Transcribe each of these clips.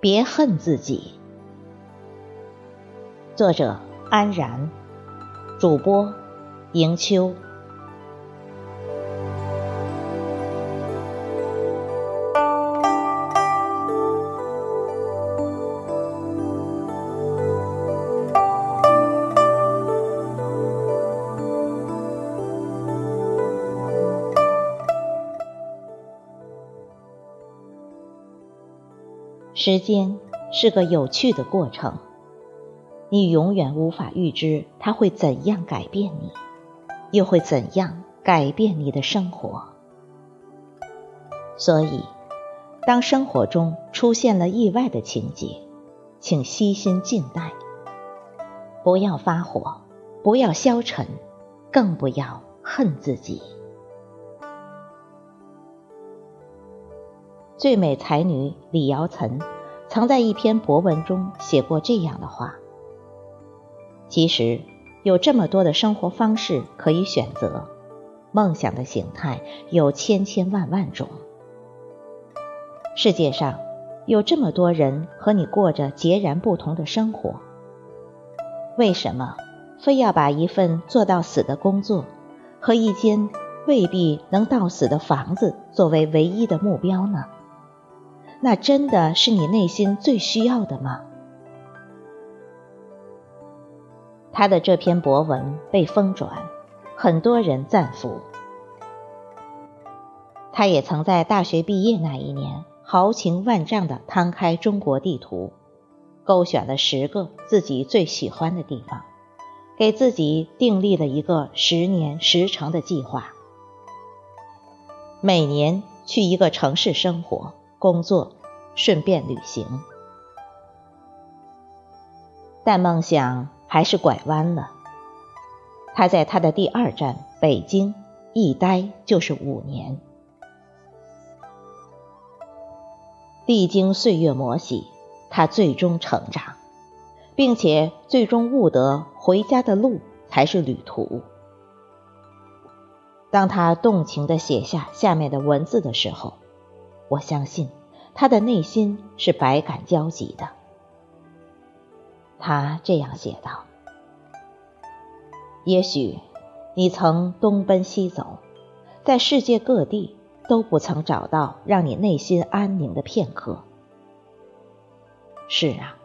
别恨自己。作者：安然，主播：迎秋。时间是个有趣的过程，你永远无法预知它会怎样改变你，又会怎样改变你的生活。所以，当生活中出现了意外的情节，请悉心静待，不要发火，不要消沉，更不要恨自己。最美才女李瑶岑曾在一篇博文中写过这样的话：“其实有这么多的生活方式可以选择，梦想的形态有千千万万种。世界上有这么多人和你过着截然不同的生活，为什么非要把一份做到死的工作和一间未必能到死的房子作为唯一的目标呢？”那真的是你内心最需要的吗？他的这篇博文被疯转，很多人赞服。他也曾在大学毕业那一年，豪情万丈地摊开中国地图，勾选了十个自己最喜欢的地方，给自己订立了一个十年十成的计划，每年去一个城市生活。工作，顺便旅行，但梦想还是拐弯了。他在他的第二站北京一待就是五年，历经岁月磨洗，他最终成长，并且最终悟得回家的路才是旅途。当他动情的写下下面的文字的时候。我相信他的内心是百感交集的。他这样写道：“也许你曾东奔西走，在世界各地都不曾找到让你内心安宁的片刻。是啊，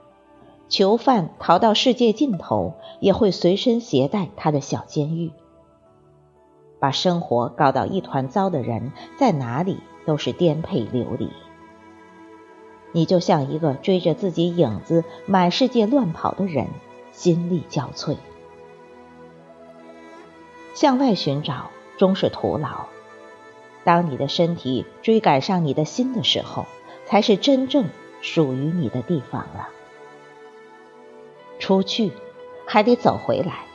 囚犯逃到世界尽头，也会随身携带他的小监狱。把生活搞到一团糟的人，在哪里？”都是颠沛流离，你就像一个追着自己影子满世界乱跑的人，心力交瘁。向外寻找终是徒劳。当你的身体追赶上你的心的时候，才是真正属于你的地方了。出去还得走回来，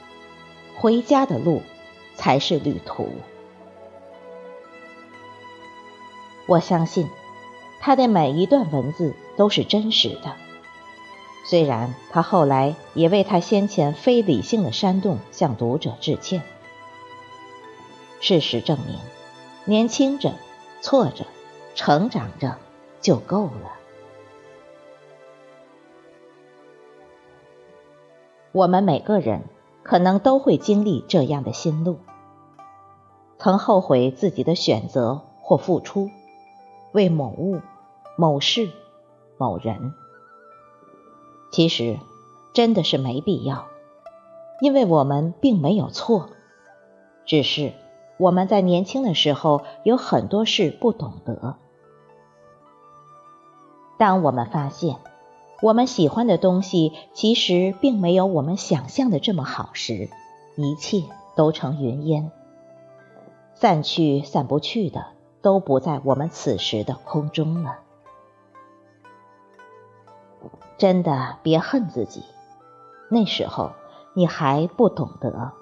回家的路才是旅途。我相信，他的每一段文字都是真实的。虽然他后来也为他先前非理性的煽动向读者致歉。事实证明，年轻着、错着、成长着就够了。我们每个人可能都会经历这样的心路，曾后悔自己的选择或付出。为某物、某事、某人，其实真的是没必要，因为我们并没有错，只是我们在年轻的时候有很多事不懂得。当我们发现我们喜欢的东西其实并没有我们想象的这么好时，一切都成云烟，散去散不去的。都不在我们此时的空中了。真的别恨自己，那时候你还不懂得。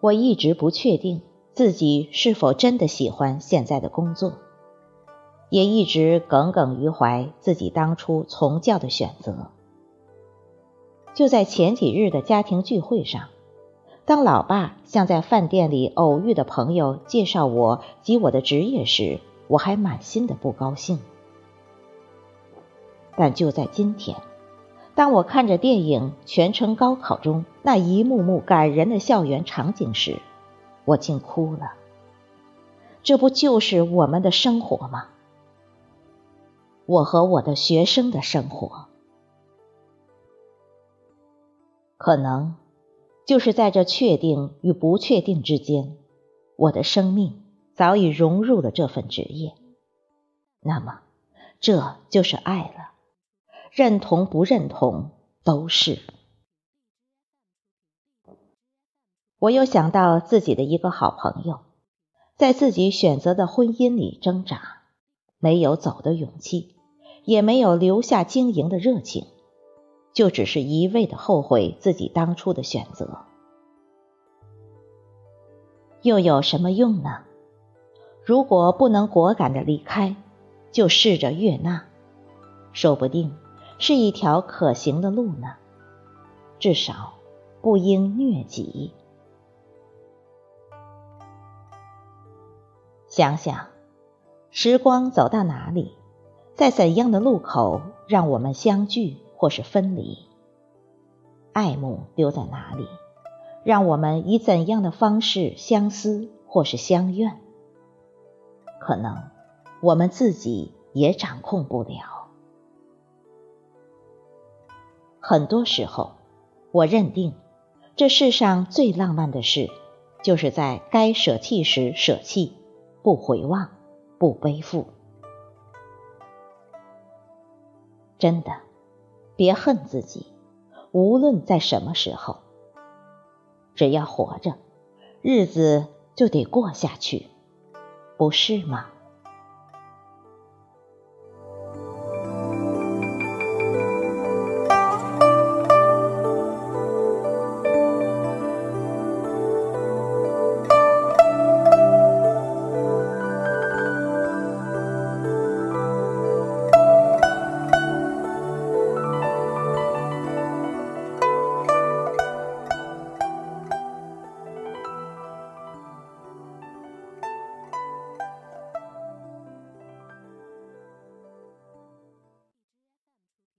我一直不确定自己是否真的喜欢现在的工作，也一直耿耿于怀自己当初从教的选择。就在前几日的家庭聚会上。当老爸向在饭店里偶遇的朋友介绍我及我的职业时，我还满心的不高兴。但就在今天，当我看着电影《全程高考》中那一幕幕感人的校园场景时，我竟哭了。这不就是我们的生活吗？我和我的学生的生活，可能就是在这确定与不确定之间，我的生命早已融入了这份职业。那么，这就是爱了。认同不认同都是。我又想到自己的一个好朋友，在自己选择的婚姻里挣扎，没有走的勇气，也没有留下经营的热情，就只是一味的后悔自己当初的选择。又有什么用呢？如果不能果敢的离开，就试着悦纳，说不定。是一条可行的路呢，至少不应虐己。想想，时光走到哪里，在怎样的路口让我们相聚或是分离？爱慕丢在哪里，让我们以怎样的方式相思或是相怨？可能我们自己也掌控不了。很多时候，我认定这世上最浪漫的事，就是在该舍弃时舍弃，不回望，不背负。真的，别恨自己，无论在什么时候，只要活着，日子就得过下去，不是吗？